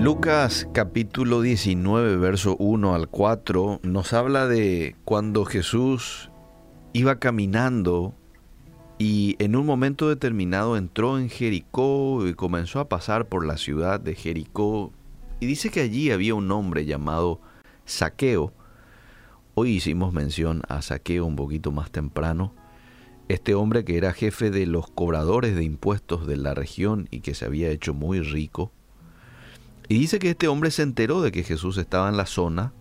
Lucas capítulo 19, verso 1 al 4 nos habla de cuando Jesús iba caminando y en un momento determinado entró en Jericó y comenzó a pasar por la ciudad de Jericó y dice que allí había un hombre llamado Saqueo. Hoy hicimos mención a Saqueo un poquito más temprano. Este hombre que era jefe de los cobradores de impuestos de la región y que se había hecho muy rico y dice que este hombre se enteró de que Jesús estaba en la zona,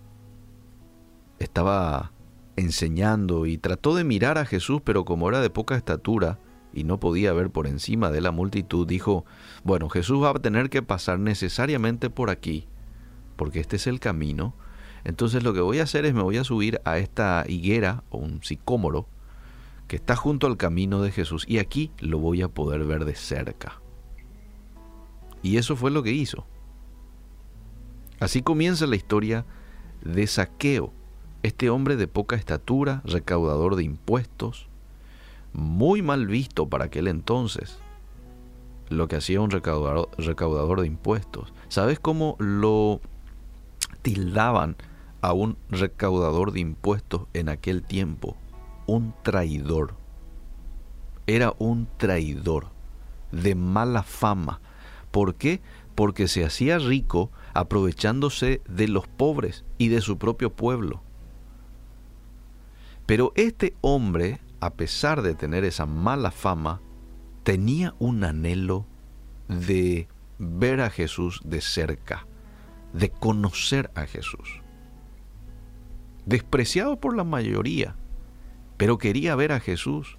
estaba enseñando y trató de mirar a Jesús, pero como era de poca estatura y no podía ver por encima de la multitud, dijo, bueno, Jesús va a tener que pasar necesariamente por aquí, porque este es el camino. Entonces lo que voy a hacer es me voy a subir a esta higuera o un sicómoro que está junto al camino de Jesús y aquí lo voy a poder ver de cerca. Y eso fue lo que hizo. Así comienza la historia de Saqueo, este hombre de poca estatura, recaudador de impuestos, muy mal visto para aquel entonces, lo que hacía un recaudador, de impuestos. ¿Sabes cómo lo tildaban a un recaudador de impuestos en aquel tiempo? Un traidor. Era un traidor de mala fama. ¿Por qué? Porque se hacía rico aprovechándose de los pobres y de su propio pueblo. Pero este hombre, a pesar de tener esa mala fama, tenía un anhelo de ver a Jesús de cerca, de conocer a Jesús. Despreciado por la mayoría, pero quería ver a Jesús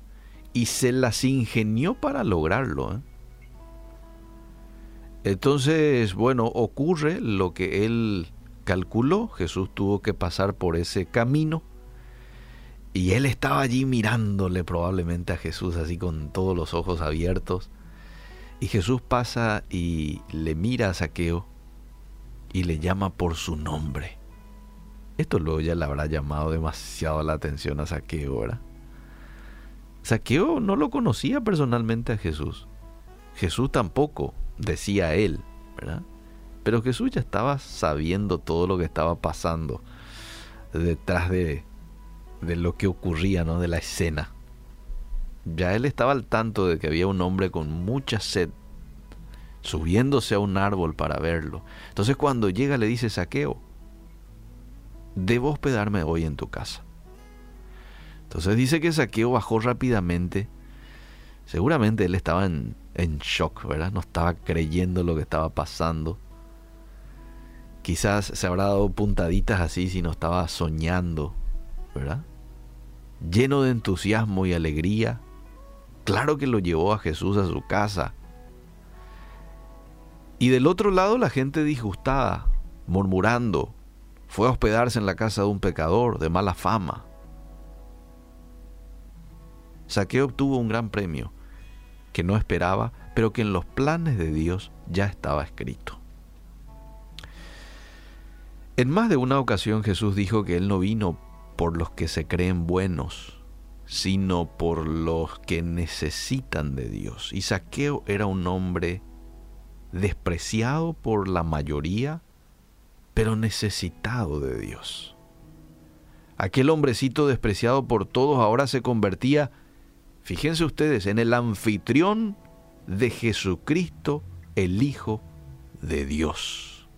y se las ingenió para lograrlo. ¿eh? Entonces, bueno, ocurre lo que él calculó. Jesús tuvo que pasar por ese camino. Y él estaba allí mirándole probablemente a Jesús así con todos los ojos abiertos. Y Jesús pasa y le mira a Saqueo y le llama por su nombre. Esto luego ya le habrá llamado demasiado la atención a Saqueo, ¿verdad? Saqueo no lo conocía personalmente a Jesús. Jesús tampoco decía él, ¿verdad? Pero Jesús ya estaba sabiendo todo lo que estaba pasando detrás de, de lo que ocurría, ¿no? De la escena. Ya él estaba al tanto de que había un hombre con mucha sed subiéndose a un árbol para verlo. Entonces cuando llega le dice Saqueo, debo hospedarme hoy en tu casa. Entonces dice que Saqueo bajó rápidamente. Seguramente él estaba en, en shock, ¿verdad? No estaba creyendo lo que estaba pasando. Quizás se habrá dado puntaditas así si no estaba soñando, ¿verdad? Lleno de entusiasmo y alegría. Claro que lo llevó a Jesús a su casa. Y del otro lado la gente disgustada, murmurando, fue a hospedarse en la casa de un pecador de mala fama. Saqueo obtuvo un gran premio que no esperaba, pero que en los planes de Dios ya estaba escrito. En más de una ocasión Jesús dijo que Él no vino por los que se creen buenos, sino por los que necesitan de Dios. Y Saqueo era un hombre despreciado por la mayoría, pero necesitado de Dios. Aquel hombrecito despreciado por todos ahora se convertía Fíjense ustedes en el anfitrión de Jesucristo, el Hijo de Dios.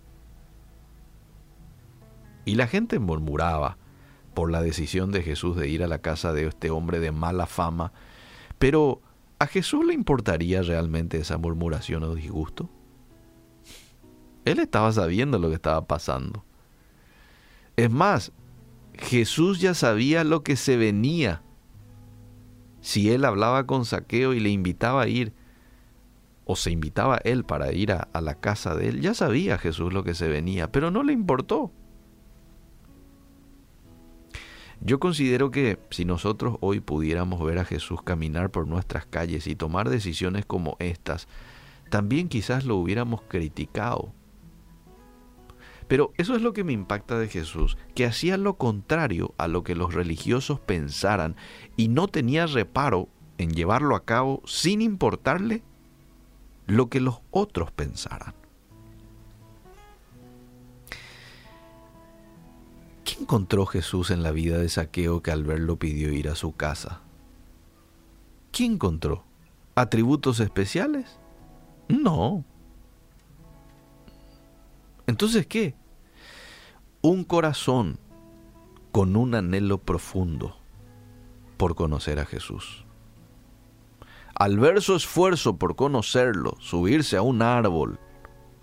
Y la gente murmuraba por la decisión de Jesús de ir a la casa de este hombre de mala fama, pero ¿a Jesús le importaría realmente esa murmuración o disgusto? Él estaba sabiendo lo que estaba pasando. Es más, Jesús ya sabía lo que se venía si él hablaba con Saqueo y le invitaba a ir, o se invitaba él para ir a, a, la casa de él, ya sabía Jesús lo que se venía, pero no le importó. Yo considero que si nosotros hoy pudiéramos ver a Jesús caminar por nuestras calles y tomar decisiones como estas, también quizás lo hubiéramos criticado pero eso es lo que me impacta de Jesús, que hacía lo contrario a lo que los religiosos pensaran y no tenía reparo en llevarlo a cabo sin importarle lo que los otros pensaran. ¿Qué encontró Jesús en la vida de Saqueo que al verlo pidió ir a su casa? ¿Qué encontró? ¿Atributos especiales? No. Entonces, ¿qué? Un corazón con un anhelo profundo por conocer a Jesús. Al ver su esfuerzo por conocerlo, subirse a un árbol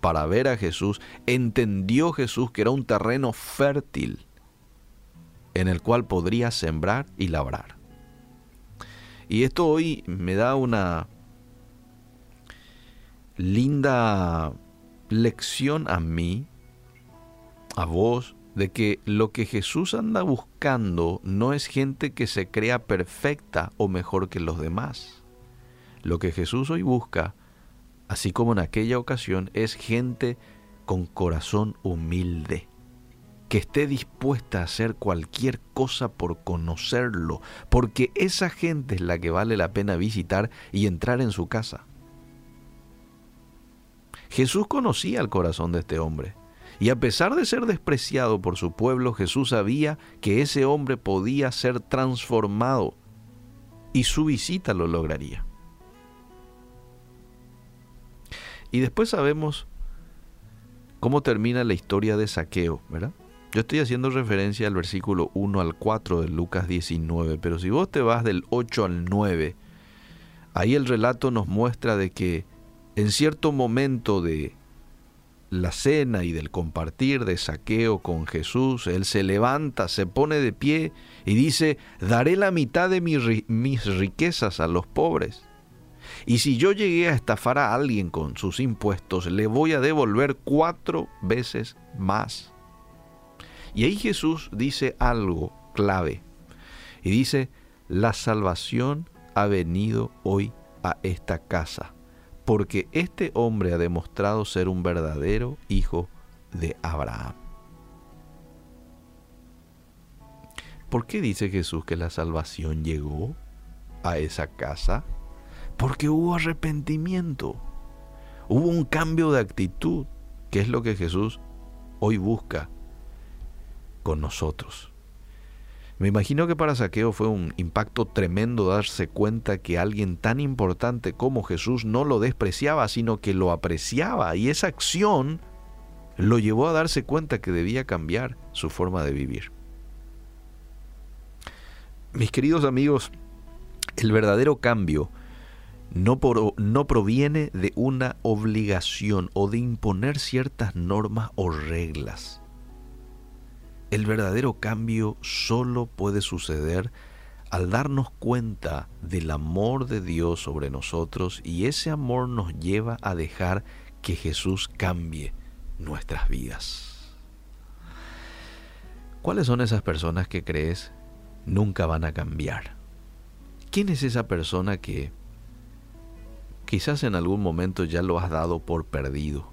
para ver a Jesús, entendió Jesús que era un terreno fértil en el cual podría sembrar y labrar. Y esto hoy me da una linda lección a mí, a vos, de que lo que Jesús anda buscando no es gente que se crea perfecta o mejor que los demás. Lo que Jesús hoy busca, así como en aquella ocasión, es gente con corazón humilde, que esté dispuesta a hacer cualquier cosa por conocerlo, porque esa gente es la que vale la pena visitar y entrar en su casa. Jesús conocía el corazón de este hombre. Y a pesar de ser despreciado por su pueblo, Jesús sabía que ese hombre podía ser transformado y su visita lo lograría. Y después sabemos cómo termina la historia de Saqueo, ¿verdad? Yo estoy haciendo referencia al versículo 1 al 4 de Lucas 19, pero si vos te vas del 8 al 9, ahí el relato nos muestra de que en cierto momento de la cena y del compartir de saqueo con Jesús, él se levanta, se pone de pie y dice, daré la mitad de mis riquezas a los pobres. Y si yo llegué a estafar a alguien con sus impuestos, le voy a devolver cuatro veces más. Y ahí Jesús dice algo clave. Y dice, la salvación ha venido hoy a esta casa porque este hombre ha demostrado ser un verdadero hijo de Abraham. ¿Por qué dice Jesús que la salvación llegó a esa casa? Porque hubo arrepentimiento, hubo un cambio de actitud, que es lo que Jesús hoy busca con nosotros. Me imagino que para Saqueo fue un impacto tremendo darse cuenta que alguien tan importante como Jesús no lo despreciaba, sino que lo apreciaba. Y esa acción lo llevó a darse cuenta que debía cambiar su forma de vivir. Mis queridos amigos, el verdadero cambio no, no, proviene de una obligación o de imponer ciertas normas o reglas. El verdadero cambio solo puede suceder al darnos cuenta del amor de Dios sobre nosotros y ese amor nos lleva a dejar que Jesús cambie nuestras vidas. ¿Cuáles son esas personas que crees nunca van a cambiar? ¿Quién es esa persona que quizás en algún momento ya lo has dado por perdido?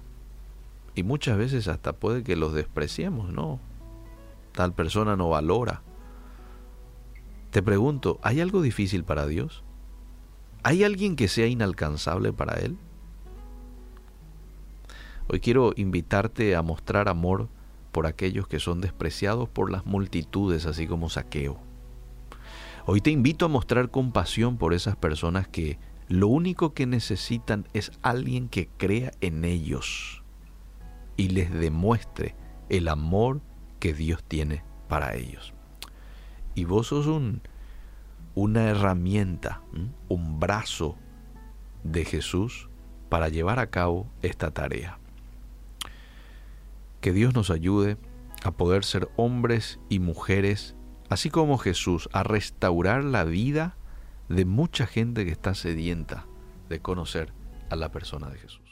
Y muchas veces hasta puede que los despreciemos, ¿no? Tal persona no valora. Te pregunto, ¿hay algo difícil para Dios? ¿Hay alguien que sea inalcanzable para Él? Hoy quiero invitarte a mostrar amor por aquellos que son despreciados por las multitudes, así como saqueo. Hoy te invito a mostrar compasión por esas personas que lo único que necesitan es alguien que crea en ellos y les demuestre el amor que Dios tiene para ellos. Y vos sos un, una herramienta, un brazo de Jesús para llevar a cabo esta tarea. Que Dios nos ayude a poder ser hombres y mujeres, así como Jesús, a restaurar la vida de mucha gente que está sedienta de conocer a la persona de Jesús.